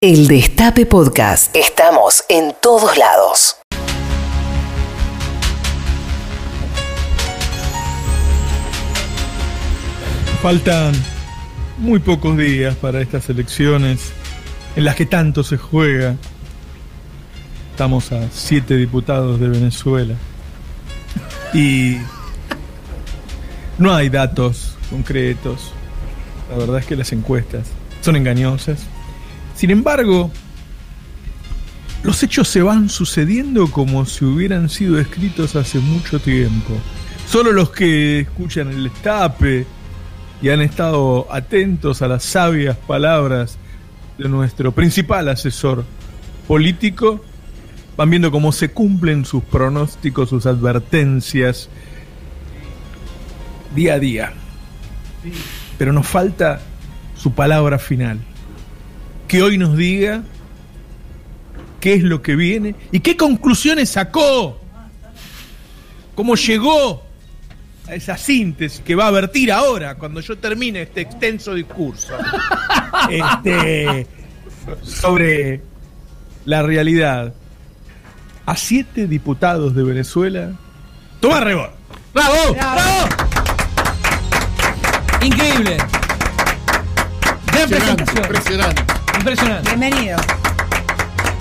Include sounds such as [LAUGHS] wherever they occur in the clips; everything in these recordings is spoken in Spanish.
El Destape Podcast. Estamos en todos lados. Faltan muy pocos días para estas elecciones en las que tanto se juega. Estamos a siete diputados de Venezuela. Y no hay datos concretos. La verdad es que las encuestas son engañosas. Sin embargo, los hechos se van sucediendo como si hubieran sido escritos hace mucho tiempo. Solo los que escuchan el estape y han estado atentos a las sabias palabras de nuestro principal asesor político van viendo cómo se cumplen sus pronósticos, sus advertencias día a día. Pero nos falta su palabra final. Que hoy nos diga qué es lo que viene y qué conclusiones sacó. Cómo llegó a esa síntesis que va a vertir ahora cuando yo termine este extenso discurso. [LAUGHS] Este, sobre la realidad. A siete diputados de Venezuela. Toma rebor. ¡Bravo! ¡Bravo! Increíble. Gran presentación. Impresionante. Impresionante. Bienvenido.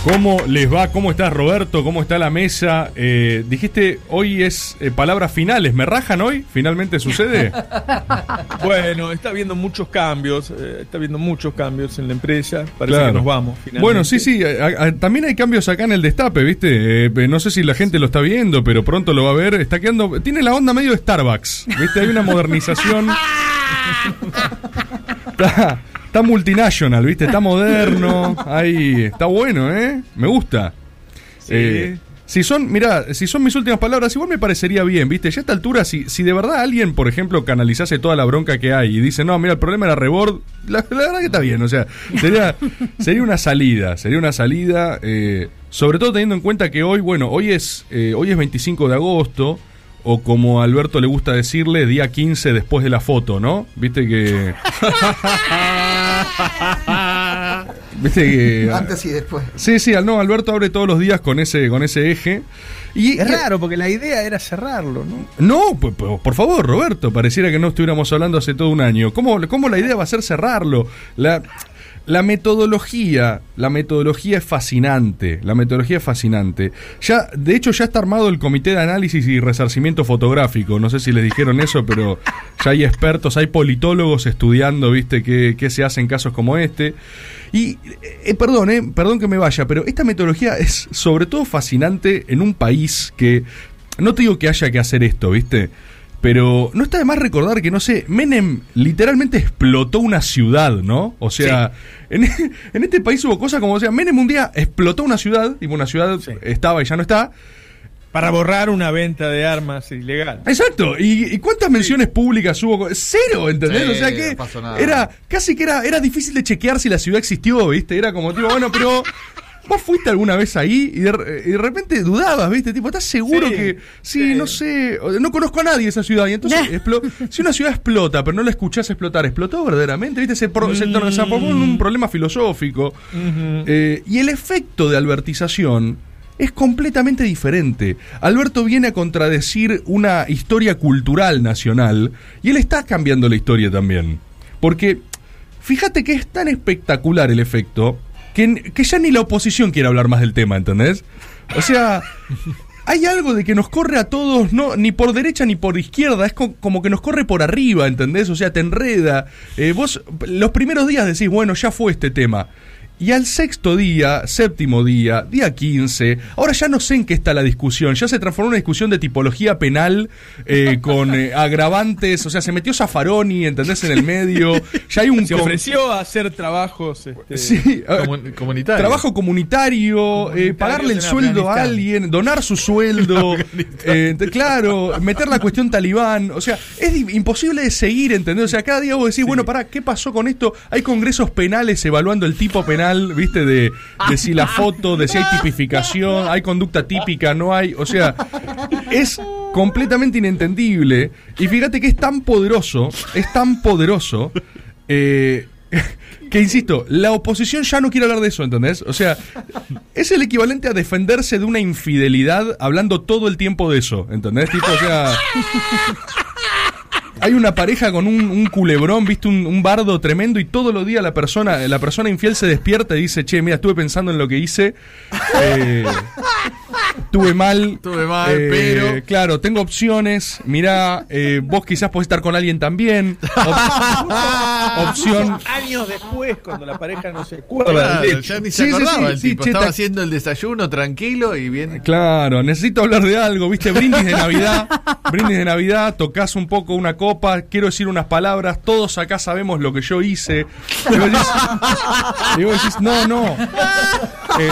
¿Cómo les va? ¿Cómo estás, Roberto? ¿Cómo está la mesa? Eh, dijiste, hoy es eh, palabras finales. ¿Me rajan hoy? ¿Finalmente sucede? [LAUGHS] Bueno, está habiendo muchos cambios. eh, está habiendo muchos cambios en la empresa. Parece Claro. que nos vamos. Finalmente. Bueno, sí, sí. a- a- también hay cambios acá en el destape, ¿viste? Eh, no sé si la gente lo está viendo, pero pronto lo va a ver. Está quedando. Tiene la onda medio de Starbucks, ¿viste? Hay una modernización. [LAUGHS] Está, está multinational, ¿viste? Está moderno. Ahí. Está bueno, ¿eh? Me gusta. Eh, si son, mira, si son mis últimas palabras, igual me parecería bien, ¿viste? Ya a esta altura, si, si de verdad alguien, por ejemplo, canalizase toda la bronca que hay y dice, no, mira, el problema era rebord, la, la verdad que está bien, o sea, sería, [LAUGHS] sería una salida, sería una salida, eh, sobre todo teniendo en cuenta que hoy, bueno, hoy es, eh, hoy es 25 de agosto, o como a Alberto le gusta decirle, día 15 después de la foto, ¿no? Viste que... [LAUGHS] [LAUGHS] Viste que... Antes y después. Sí, sí, al- no, Alberto abre todos los días con ese, con ese eje. Y Es raro porque la idea era cerrarlo, ¿no? No, pues, pues, por favor, Roberto, pareciera que no estuviéramos hablando hace todo un año. ¿Cómo, cómo la idea va a ser cerrarlo? La, la metodología, la metodología es fascinante, la metodología es fascinante. Ya, de hecho, ya está armado el comité de análisis y resarcimiento fotográfico. No sé si les dijeron eso, pero [LAUGHS] ya hay expertos, hay politólogos estudiando, viste, qué, qué se hace en casos como este. Y, eh, perdón, eh, perdón que me vaya, pero esta metodología es sobre todo fascinante en un país que, no te digo que haya que hacer esto, viste, pero no está de más recordar que, no sé, Menem literalmente explotó una ciudad, ¿no? O sea, en, [LAUGHS] en este país hubo cosas como, o sea, Menem un día explotó una ciudad, tipo una ciudad Sí. estaba y ya no está. Para borrar una venta de armas ilegal. Exacto, ¿y, y cuántas menciones públicas hubo? Cero, ¿entendés? Sí, o sea que no era casi que era, era difícil de chequear si la ciudad existió, ¿viste? Era como tipo, bueno, pero vos fuiste alguna vez ahí y de, y de repente dudabas, ¿viste? Tipo, ¿estás seguro Sí, que sí, sí. no sé, no conozco a nadie esa ciudad y entonces explo- si una ciudad explota, pero no la escuchás explotar, explotó verdaderamente, ¿viste? Se, pro- se transformó en un problema filosófico. Eh, y el efecto de albertización es completamente diferente. Alberto viene a contradecir una historia cultural nacional y él está cambiando la historia también. Porque fíjate que es tan espectacular el efecto que, que ya ni la oposición quiere hablar más del tema, ¿entendés? O sea, hay algo de que nos corre a todos, no ni por derecha ni por izquierda, es co- como que nos corre por arriba, ¿entendés? O sea, te enreda. Eh, vos los primeros días decís, bueno, ya fue este tema. Y al sexto día, séptimo día, día 15, ahora ya no sé en qué está la discusión, ya se transformó en una discusión de tipología penal eh, [LAUGHS] con eh, agravantes, o sea, se metió Zaffaroni, ¿entendés? En el medio, ya hay un... Se ofreció a hacer trabajos. este, Sí, eh, Comun- comunitario. Trabajo comunitario, eh, pagarle el sueldo a alguien, donar su sueldo, [LAUGHS] eh, claro, meter la cuestión talibán, o sea, es imposible de seguir, ¿entendés? O sea, cada día vos decís, bueno, pará, ¿qué pasó con esto? Hay congresos penales evaluando el tipo penal, ¿viste? De, de si la foto, de si hay [LAUGHS] tipificación, hay conducta típica, no hay, o sea, es completamente inentendible. Y fíjate que es tan poderoso, es tan poderoso, eh, [LAUGHS] que insisto, la oposición ya no quiere hablar de eso, ¿entendés? O sea, es el equivalente a defenderse de una infidelidad hablando todo el tiempo de eso, ¿entendés? Tipo, o sea, hay una pareja con un, un culebrón, viste, un, un bardo tremendo y todos los días la persona, la persona infiel se despierta y dice, che, mira, estuve pensando en lo que hice. Eh, Tuve mal. Tuve mal, eh, pero- Claro, tengo opciones. Mirá, eh, vos quizás podés estar con alguien también. Op- [LAUGHS] opción. Años después, cuando la pareja no se acuerda Claro, ya ni se sí, acordaba sí, el sí, tipo. che, Estaba ta- haciendo el desayuno tranquilo y bien. Claro, necesito hablar de algo, ¿viste? Brindis de Navidad, brindis de Navidad, tocas un poco una copa, quiero decir unas palabras, todos acá sabemos lo que yo hice. Y vos decís, no, no. Eh,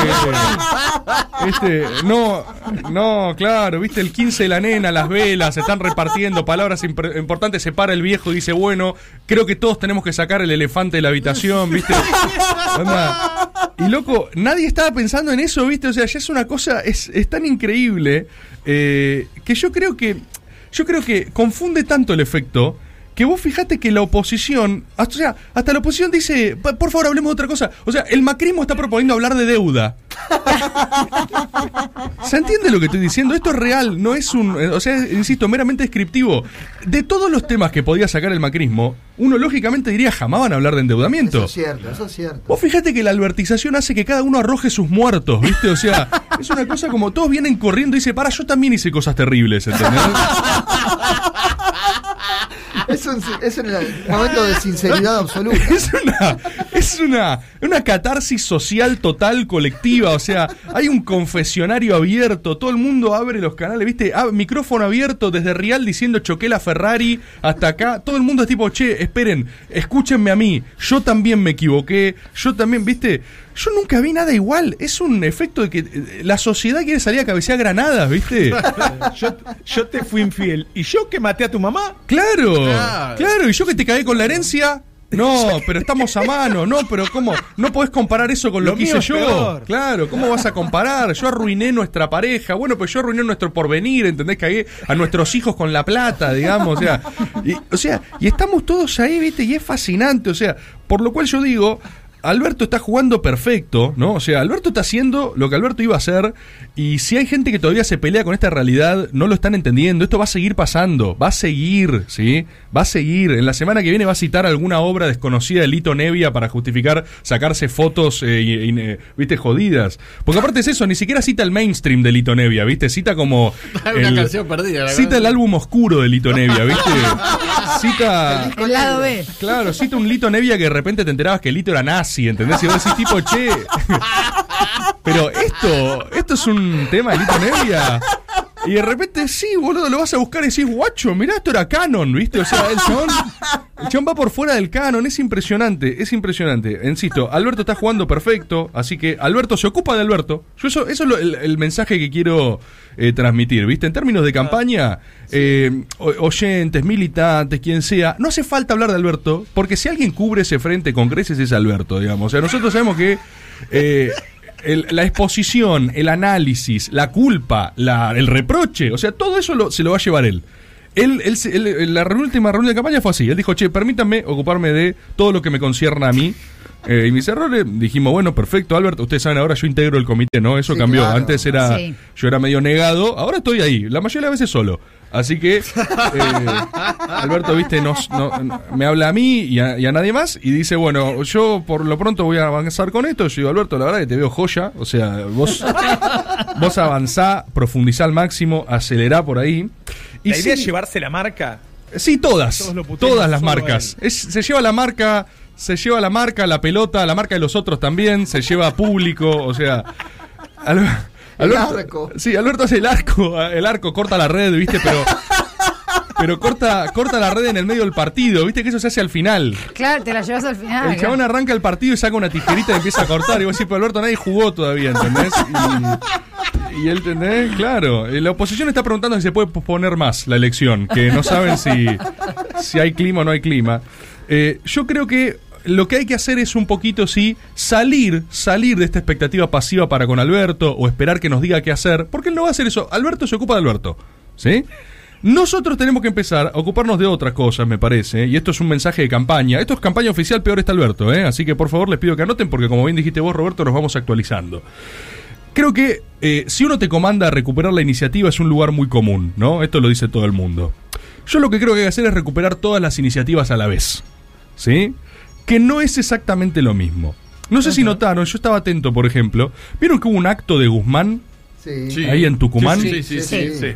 este, no, no, claro, ¿viste? El 15 de la nena, las velas, se están repartiendo palabras importantes, se para el viejo y dice, bueno, creo que todos tenemos que sacar el elefante de la habitación, ¿viste? Y loco, nadie estaba pensando en eso, ¿viste? O sea, ya es una cosa, es, es tan increíble eh, que yo creo que. Yo creo que confunde tanto el efecto. Que vos fijate que la oposición, hasta- o sea, hasta la oposición dice, "Pa- por favor hablemos de otra cosa. O sea, el macrismo está proponiendo hablar de deuda. [LAUGHS] ¿Se entiende lo que estoy diciendo? Esto es real, no es un, eh, o sea, insisto, meramente descriptivo. De todos los temas que podía sacar el macrismo, uno lógicamente diría jamás van a hablar de endeudamiento. Eso es cierto, eso es cierto. Vos fíjate que la albertización hace que cada uno arroje sus muertos, ¿viste? O sea, [LAUGHS] es una cosa como todos vienen corriendo y dice, para, yo también hice cosas terribles, ¿entendés? [LAUGHS] Es un, es un momento de sinceridad absoluta. [LAUGHS] Es una, es una, una catarsis social total, colectiva, o sea, hay un confesionario abierto, todo el mundo abre los canales, ¿viste? Ah, micrófono abierto desde Real diciendo choqué la Ferrari hasta acá, todo el mundo es tipo, che, esperen, escúchenme a mí, yo también me equivoqué, yo también, ¿viste? Yo nunca vi nada igual, es un efecto de que eh, la sociedad quiere salir a cabecear granadas, ¿viste? [LAUGHS] Yo, yo te fui infiel. ¿Y yo que maté a tu mamá? Claro, Claro. claro, y yo que te cagué con la herencia. No, pero estamos a mano, no, pero ¿cómo? No podés comparar eso con lo, Lo que hice yo. peor. Claro, ¿cómo vas a comparar? Yo arruiné nuestra pareja, bueno, pues yo arruiné nuestro porvenir, ¿entendés? Cagué a nuestros hijos con la plata, digamos, o sea, y, o sea, y estamos todos ahí, ¿viste? Y es fascinante, o sea, por lo cual yo digo, Alberto está jugando perfecto, ¿no? O sea, Alberto está haciendo lo que Alberto iba a hacer y si hay gente que todavía se pelea con esta realidad, no lo están entendiendo, esto va a seguir pasando, va a seguir, ¿sí? Va a seguir. En la semana que viene va a citar alguna obra desconocida de Lito Nevia para justificar sacarse fotos, eh, y- y, eh, ¿viste? Jodidas. Porque aparte es eso, ni siquiera cita el mainstream de Lito Nevia, ¿viste? Cita como... [LAUGHS] Una el- canción perdida. la Cita el álbum oscuro de Lito Nevia, ¿viste? [LAUGHS] Cita... El lado B. Claro, cita un Lito Nevia que de repente te enterabas que Lito era nazi, ¿entendés? Y vos decís tipo, che. [LAUGHS] Pero esto, esto es un tema de Lito Nevia. Y de repente, sí, boludo, lo vas a buscar y decís, guacho, mirá, esto era canon, ¿viste? O sea, el chabón, el chabón va por fuera del canon, es impresionante, es impresionante. Insisto, Alberto está jugando perfecto, así que Alberto se ocupa de Alberto. Yo eso, eso es lo- el, el mensaje que quiero eh, transmitir, ¿viste? En términos de campaña, eh, oyentes, militantes, quien sea, no hace falta hablar de Alberto, porque si alguien cubre ese frente con creces es Alberto, digamos. O sea, nosotros sabemos que... eh, el- la exposición, el análisis, la culpa, la- el reproche, o sea, todo eso lo- se lo va a llevar él. Él, él él- la última reunión de campaña fue así. Él dijo, che, permítanme ocuparme de todo lo que me concierne a mí. Eh, y mis errores, dijimos, bueno, perfecto, Albert, ustedes saben, ahora yo integro el comité, ¿no? Eso Sí, cambió. claro. Antes era, Sí. yo era medio negado, ahora estoy ahí, la mayoría de las veces solo. Así que, eh, Alberto, viste, nos- no- me habla a mí y a, y a nadie más y dice, bueno, yo por lo pronto voy a avanzar con esto. Yo digo, Alberto, la verdad que te veo joya. O sea, vos, vos avanzá, profundizá al máximo, acelerá por ahí. Y la idea sí- es llevarse la marca. Sí, todas. Todas las a marcas. Es- se lleva la marca, se lleva la marca, la pelota, la marca de los otros también, se lleva público, o sea. Al- El Alberto- arco. Sí, Alberto hace el arco, el arco corta la red, ¿viste? Pero. Pero corta, corta la red en el medio del partido, ¿viste? Que eso se hace al final. Claro, te la llevas al final. El chabón arranca el partido y saca una tijerita y empieza a cortar. Y vos decís, pero Alberto nadie jugó todavía, ¿entendés? Y, y él, ¿entendés? Claro. La oposición está preguntando si se puede posponer más la elección, que no saben si, si hay clima o no hay clima. Eh, yo creo que lo que hay que hacer es un poquito, sí, salir, salir de esta expectativa pasiva para con Alberto o esperar que nos diga qué hacer, porque él no va a hacer eso. Alberto se ocupa de Alberto, ¿sí? Nosotros tenemos que empezar a ocuparnos de otras cosas, me parece. Y esto es un mensaje de campaña. Esto es campaña oficial, peor está Alberto, ¿eh? Así que por favor les pido que anoten porque como bien dijiste vos, Roberto, nos vamos actualizando. Creo que eh, si uno te comanda a recuperar la iniciativa es un lugar muy común, ¿no? Esto lo dice todo el mundo. Yo lo que creo que hay que hacer es recuperar todas las iniciativas a la vez. ¿Sí? Que no es exactamente lo mismo. No sé si notaron, yo estaba atento, por ejemplo. ¿Vieron que hubo un acto de Guzmán Sí. ahí en Tucumán? Sí, sí, sí. sí.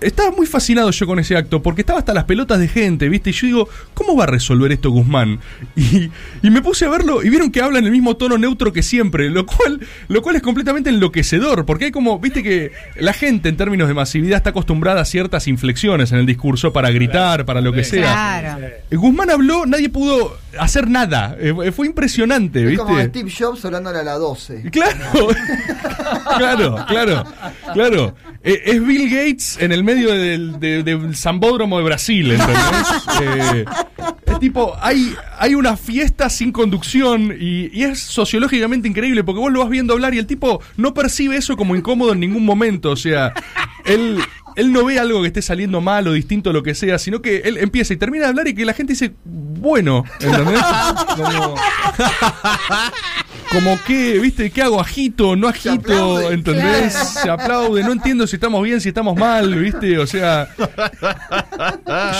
Estaba muy fascinado yo con ese acto, porque estaba hasta las pelotas de gente, ¿viste? Y yo digo, ¿cómo va a resolver esto Guzmán? [LAUGHS] Y, y me puse a verlo y vieron que habla en el mismo tono neutro que siempre, lo cual, lo cual es completamente enloquecedor, porque hay como, viste que la gente en términos de masividad está acostumbrada a ciertas inflexiones en el discurso para gritar, para lo que sea. Claro. Guzmán habló, nadie pudo hacer nada. Eh, fue impresionante, Es ¿viste? como Steve Jobs hablándole a la 12. [LAUGHS] Claro, claro, claro, claro. Eh, es Bill Gates en el medio del, de- del Zambódromo de Brasil, ¿entendés? [LAUGHS] Eh, es tipo, hay, hay una fiesta sin conducción y, y es sociológicamente increíble porque vos lo vas viendo hablar y el tipo no percibe eso como incómodo en ningún momento. O sea, él, él no ve algo que esté saliendo mal o distinto o lo que sea, sino que él empieza y termina de hablar y que la gente dice, bueno, ¿entendés? [LAUGHS] Como, como que, ¿viste? ¿Qué hago? ¿Agito? ¿No agito? aplaude. ¿Entendés? Se aplaude. No entiendo si estamos bien, si estamos mal, ¿viste? O sea.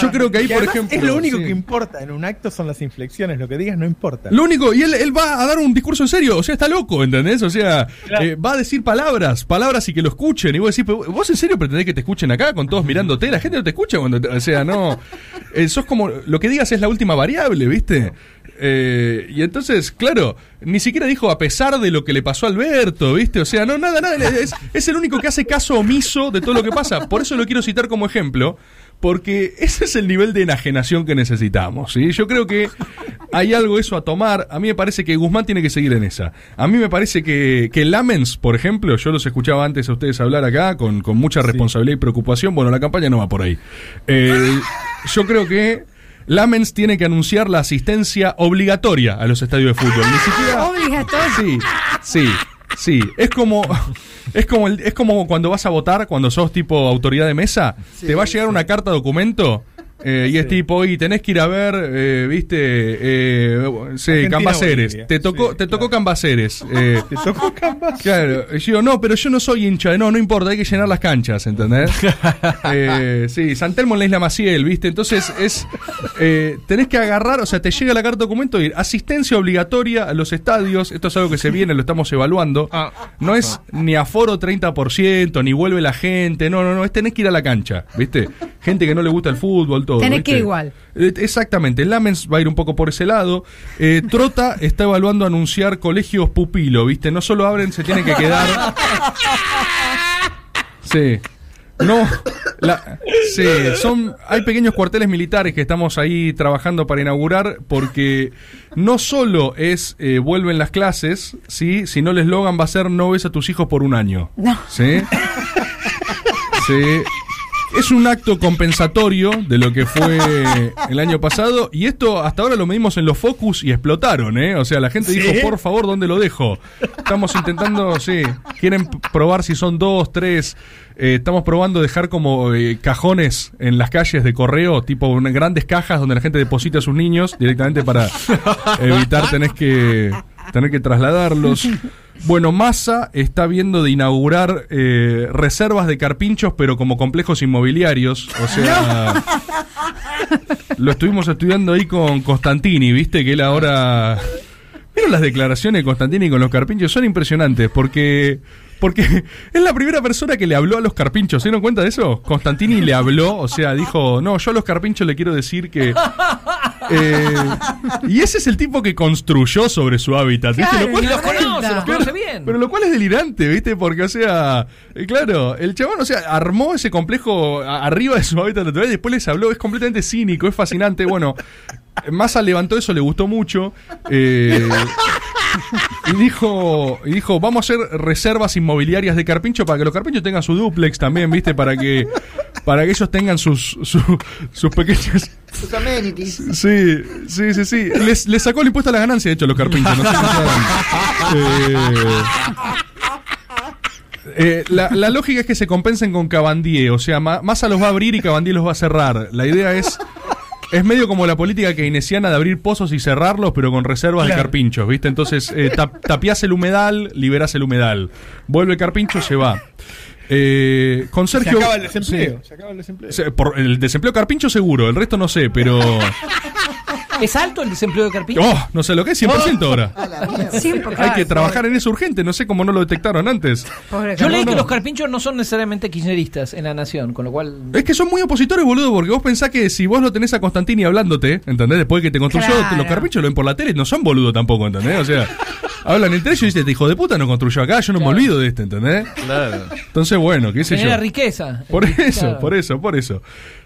Yo creo que ahí, Que por ejemplo. es lo único sí. que importa en un acto son las inflexiones, lo que digas no importa. Lo único, y él, él va a dar un discurso en serio, o sea, está loco, ¿entendés? O sea, Claro. eh, va a decir palabras, palabras y que lo escuchen. Y vos decís, "Pero, ¿vos en serio pretendés que te escuchen acá con todos mirándote? La gente no te escucha cuando, te- o sea, no. Eh, sos como, lo que digas es la última variable, ¿viste? Eh, y entonces, claro, ni siquiera dijo a pesar de lo que le pasó a Alberto, ¿viste? O sea, no, nada, nada. Es, es el único que hace caso omiso de todo lo que pasa. Por eso lo quiero citar como ejemplo. Porque ese es el nivel de enajenación que necesitamos. ¿sí? Yo creo que hay algo eso a tomar. A mí me parece que Guzmán tiene que seguir en esa. A mí me parece que, que Lamens, por ejemplo, yo los escuchaba antes a ustedes hablar acá con, con mucha responsabilidad y preocupación. Bueno, la campaña no va por ahí. Eh, yo creo que Lamens tiene que anunciar la asistencia obligatoria a los estadios de fútbol. Ni siquiera. [LAUGHS] Obligatorio. Sí, sí, sí. Es como. [LAUGHS] Es como, el- es como cuando vas a votar, cuando sos tipo autoridad de mesa, Sí, te va a llegar una carta documento eh, y es tipo, y tenés que ir a ver, eh, viste, eh, sí, Cambaceres. Te tocó, Sí, te tocó claro. Cambaceres. eh, [LAUGHS] Te tocó Canvas. Claro, y yo digo, no, pero yo no soy hincha, de- no, no importa, hay que llenar las canchas, ¿entendés? [LAUGHS] Eh, sí, San Telmo en la isla Maciel, ¿viste? Entonces es, tenés que agarrar, o sea, te llega la carta documento y asistencia obligatoria a los estadios, esto es algo que se viene, lo estamos evaluando, Ah. no es ni aforo 30%, ni vuelve la gente, no, no, no, es tenés que ir a la cancha, ¿viste? Gente que no le gusta el fútbol, todo. Tenés que ¿viste? ir igual. Eh, Exactamente, Lamens va a ir un poco por ese lado. Eh, Trota [LAUGHS] está evaluando anunciar colegios pupilo, ¿viste? No solo abren, se tienen que quedar. [LAUGHS] Sí. No, la- sí, son, hay pequeños cuarteles militares que estamos ahí trabajando para inaugurar porque no solo es eh, vuelven las clases, ¿sí? sino el eslogan va a ser no ves a tus hijos por un año. No. ¿Sí? [LAUGHS] Sí. Es un acto compensatorio de lo que fue [LAUGHS] el año pasado y esto hasta ahora lo medimos en los focus y explotaron, ¿eh? O sea, la gente ¿Sí? dijo, por favor, ¿dónde lo dejo? Estamos intentando, sí, quieren probar si son dos, tres. Eh, estamos probando dejar como eh, cajones en las calles de correo, tipo grandes cajas donde la gente deposita a sus niños directamente para [LAUGHS] evitar tener que, tener que trasladarlos. Bueno, Massa está viendo de inaugurar eh, reservas de carpinchos, pero como complejos inmobiliarios. O sea, [LAUGHS] lo estuvimos estudiando ahí con Constantini, ¿viste? Que él ahora. ¿Vieron las declaraciones de Constantini con los carpinchos? Son impresionantes porque. Porque es la primera persona que le habló a los carpinchos. ¿Se dieron cuenta de eso? Constantini le habló, o sea, dijo: No, yo a los carpinchos le quiero decir que. Eh, y ese es el tipo que construyó sobre su hábitat. ¿viste? Claro, Lo cual- Y los conoce, los Claro, conoce bien. Pero lo cual es delirante, ¿viste? Porque, o sea, eh, claro, el chabón, o sea, armó ese complejo a- arriba de su hábitat natural y después les habló, es completamente cínico, es fascinante. Bueno, Massa levantó eso, le gustó mucho. eh, y dijo, y dijo, vamos a hacer reservas inmobiliarias de carpincho para que los carpinchos tengan su duplex también, ¿viste? Para que, para que ellos tengan sus, su- sus pequeñas. Sus amenities. Sí, sí, sí, sí. Les, les sacó el impuesto a la ganancia, de hecho, a los carpinchos. No sé si dan. Eh, la, la lógica es que se compensen con Cabandier, o sea, Ma- Massa los va a abrir y Cabandier los va a cerrar. La idea es es medio como la política keynesiana de abrir pozos y cerrarlos, pero con reservas de carpinchos, ¿viste? Entonces, eh, tap- [LAUGHS] tapiás el humedal, liberás el humedal. Vuelve el carpincho, se va. Eh, con Se Sergio. acaba el desempleo. Sí. Se acaba el desempleo. Se- por el desempleo carpincho seguro, el resto no sé, pero. [LAUGHS] ¿Es alto el desempleo de Carpincho? Oh, no sé lo que es, 100% ahora. A la mierda. Siempre, Hay que trabajar en eso urgente, no sé cómo no lo detectaron antes. Pobre Yo leí no, que los carpinchos no son necesariamente kirchneristas en la nación, con lo cual. Es que son muy opositores, boludo, porque vos pensás que si vos lo tenés a Constantini hablándote, ¿entendés? Después de que te construyó, Claro. los carpinchos lo ven por la tele, no son boludo tampoco, ¿entendés? O sea, [LAUGHS] hablan entre ellos y dicen, este hijo de puta no construyó acá, yo no me olvido de este, ¿entendés? Claro. Entonces, bueno, qué sé Genera yo. riqueza. Por eso, Claro. por eso, por eso.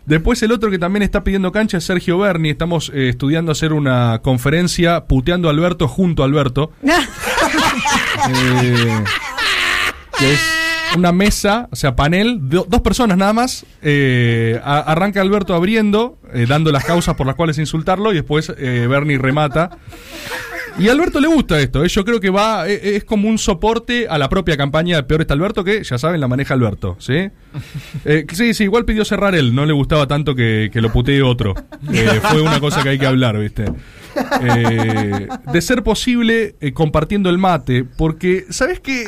Después el otro que también está pidiendo cancha es Sergio Berni. Estamos eh, estudiando hacer una conferencia puteando a Alberto junto a Alberto. [LAUGHS] Eh, que es una mesa, o sea, panel, do- dos personas nada más. eh, a- arranca Alberto abriendo, eh, dando las causas por las cuales insultarlo, y después eh, Bernie remata. Y a Alberto le gusta esto, eh, yo creo que va, eh, es como un soporte a la propia campaña de Peor está Alberto, que ya saben, la maneja Alberto, ¿sí? Eh, sí, sí, igual pidió cerrar él, no le gustaba tanto que, que lo putee otro. Eh, fue una cosa que hay que hablar, ¿viste? De ser posible, compartiendo el mate, porque, ¿sabes qué?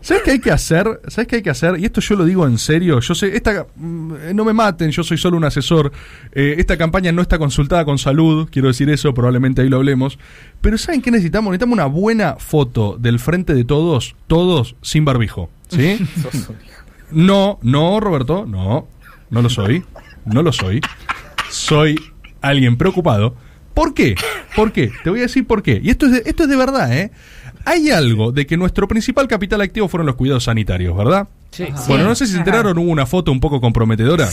¿Sabes qué hay que hacer? ¿Sabes qué hay que hacer? Y esto yo lo digo en serio. Yo sé, esta mm, no me maten, yo soy solo un asesor. Eh, esta campaña no está consultada con salud, quiero decir eso, probablemente ahí lo hablemos. Pero ¿saben qué necesitamos? Necesitamos una buena foto del frente de todos, todos sin barbijo. ¿Sí? [LAUGHS] No, no, Roberto, no. No lo soy. No lo soy. Soy alguien preocupado. ¿Por qué? ¿Por qué? Te voy a decir por qué. Y esto es de, esto es de verdad, ¿eh? Hay algo de que nuestro principal capital activo fueron los cuidados sanitarios, ¿verdad? Sí. Bueno, no sé si se enteraron, hubo una foto un poco comprometedora.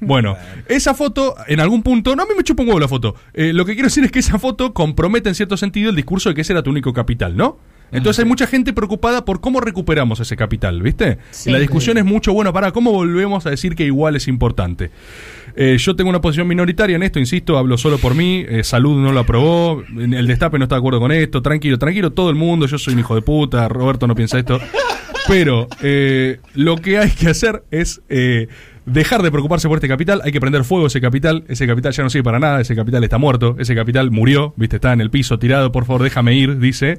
Bueno, esa foto, en algún punto, no a mí me chupa un huevo la foto. Eh, lo que quiero decir es que esa foto compromete en cierto sentido el discurso de que ese era tu único capital, ¿no? Entonces hay mucha gente preocupada por cómo recuperamos ese capital, ¿viste? Sí. La discusión es mucho, bueno, para cómo volvemos a decir que igual es importante. Eh, yo tengo una posición minoritaria en esto, insisto, hablo solo por mí, eh, Salud no lo aprobó, el Destape no está de acuerdo con esto, tranquilo, tranquilo todo el mundo, yo soy un hijo de puta, Roberto no piensa esto. Pero eh, lo que hay que hacer es dejar de preocuparse por este capital, hay que prender fuego ese capital, ese capital ya no sirve para nada, ese capital está muerto, ese capital murió, viste, está en el piso tirado, por favor déjame ir, dice.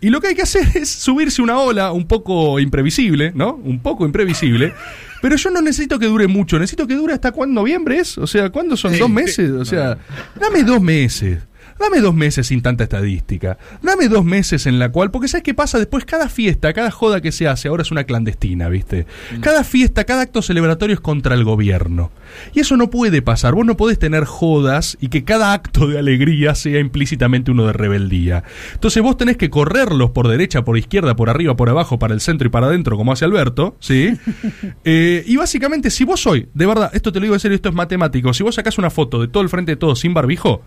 Y lo que hay que hacer [LAUGHS] es subirse una ola un poco imprevisible, ¿no? Un poco imprevisible. Pero yo no necesito que dure mucho, necesito que dure hasta cuándo, noviembre es, o sea, ¿cuándo son? ¿Dos meses? O sea, dame dos meses. Dame dos meses sin tanta estadística. Dame dos meses en la cual, porque ¿sabes qué pasa? Después cada fiesta, cada joda que se hace, ahora es una clandestina, ¿viste? Cada fiesta, cada acto celebratorio es contra el gobierno. Y eso no puede pasar. Vos no podés tener jodas y que cada acto de alegría sea implícitamente uno de rebeldía. Entonces vos tenés que correrlos por derecha, por izquierda, por arriba, por abajo, para el centro y para adentro, como hace Alberto, ¿sí? [LAUGHS] Eh, y básicamente, si vos hoy, de verdad, esto te lo digo en serio, esto es matemático, si vos sacás una foto de todo el frente de todos sin barbijo,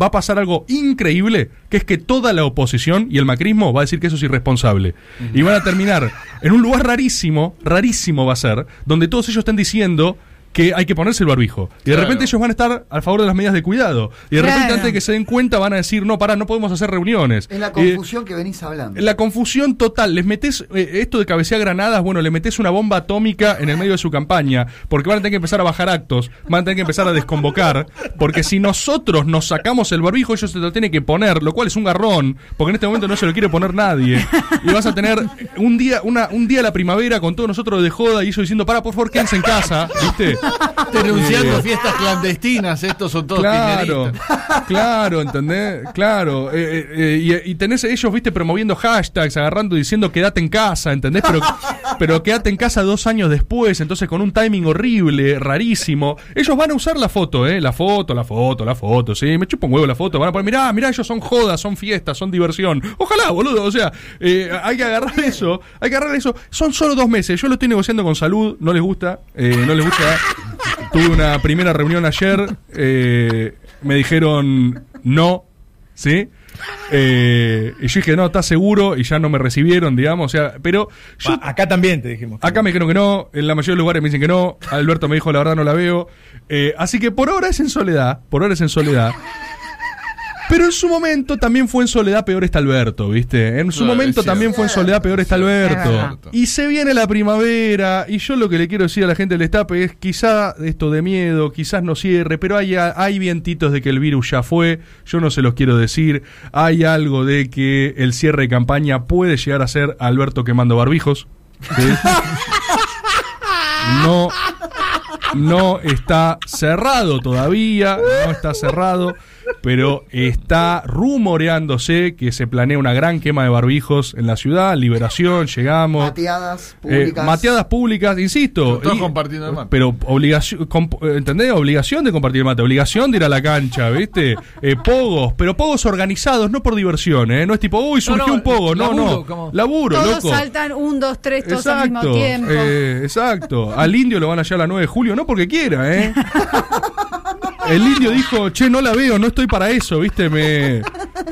va a pasar algo increíble, que es que toda la oposición y el macrismo va a decir que eso es irresponsable. Y van a terminar en un lugar rarísimo, rarísimo va a ser, donde todos ellos estén diciendo que hay que ponerse el barbijo. Y de Claro. repente ellos van a estar a favor de las medidas de cuidado. Y de repente antes de que se den cuenta van a decir, no, pará, no podemos hacer reuniones. En la Y- confusión que venís hablando. la confusión total. Les metes eh, esto de cabecear granadas, bueno, le metes una bomba atómica en el medio de su campaña, porque van a tener que empezar a bajar actos, van a tener que empezar a desconvocar, porque si nosotros nos sacamos el barbijo, ellos se lo tienen que poner, lo cual es un garrón, porque en este momento no se lo quiere poner nadie. Y vas a tener un día, una, un día de la primavera con todos nosotros de joda y ellos diciendo, para, por favor, quédense en casa, ¿viste? [LAUGHS] Denunciando fiestas clandestinas, estos son todos Claro, claro, ¿entendés? Claro. eh, eh, eh, y, y tenés ellos, viste, promoviendo hashtags, agarrando diciendo quédate en casa, ¿entendés? Pero, pero quédate en casa dos años después, entonces con un timing horrible, rarísimo. Ellos van a usar la foto, ¿eh? La foto, la foto, la foto, sí. Me chupa un huevo la foto. Van a poner, mirá, mirá, ellos son jodas, son fiestas, son diversión. Ojalá, boludo. O sea, eh, hay que agarrar eso, hay que agarrar eso. Son solo dos meses. Yo lo estoy negociando con salud, no les gusta, eh, no les gusta. Tuve una primera reunión ayer, eh, me dijeron no, ¿sí? Eh, y yo dije, no, ¿estás seguro? Y ya no me recibieron, digamos, o sea, pero yo... Acá también te dijimos. Acá me dijeron que no, en la mayoría de los lugares me dicen que no, Alberto me dijo, la verdad no la veo. Eh, así que por ahora es en soledad, por ahora es en soledad. Pero en su momento también fue en Soledad Peor está Alberto, ¿viste? En su Claro, momento también fue en Soledad Peor está Es Alberto. Y se viene la primavera, y yo lo que le quiero decir a la gente del Estape es quizá esto de miedo, quizás no cierre, pero hay, hay vientitos de que el virus ya fue, yo no se los quiero decir, hay algo de que el cierre de campaña puede llegar a ser Alberto quemando barbijos. ¿sí? [LAUGHS] No, no está cerrado todavía, no está cerrado, pero está rumoreándose que se planea una gran quema de barbijos en la ciudad, liberación, llegamos. Mateadas Eh, públicas. mateadas públicas, insisto. Todos y- compartiendo el mate. Pero obligación, comp- eh, ¿entendés? Obligación de compartir el mate, obligación de ir a la cancha, ¿viste? Eh, pogos, pero pogos organizados, no por diversión, ¿eh? No es tipo, uy, surgió no, un pogo, no, laburo, no. como- Laburo, Todos loco. saltan un, dos, tres, todos al mismo Exacto, tiempo. eh, exacto. Al indio lo van a hallar la 9 de julio, no porque quiera, ¿eh? [LAUGHS] El indio dijo, che, no la veo, no estoy para eso, ¿viste? Me,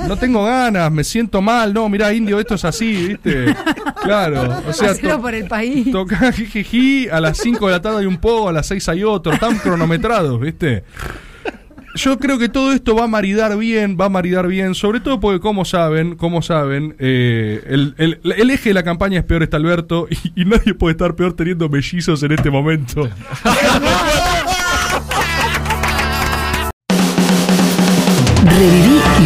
no tengo ganas, me siento mal. No, mirá, indio, esto es así, ¿viste? Claro, o sea, to- por el país. toca [LAUGHS] jijiji, a las 5 de la tarde hay un pogo, a las 6 hay otro, tan cronometrados, ¿viste? Yo creo que todo esto va a maridar bien, va a maridar bien, sobre todo porque, como saben, como saben, eh, el, el- el eje de la campaña es peor está Alberto y, y nadie puede estar peor teniendo mellizos en este momento. [LAUGHS]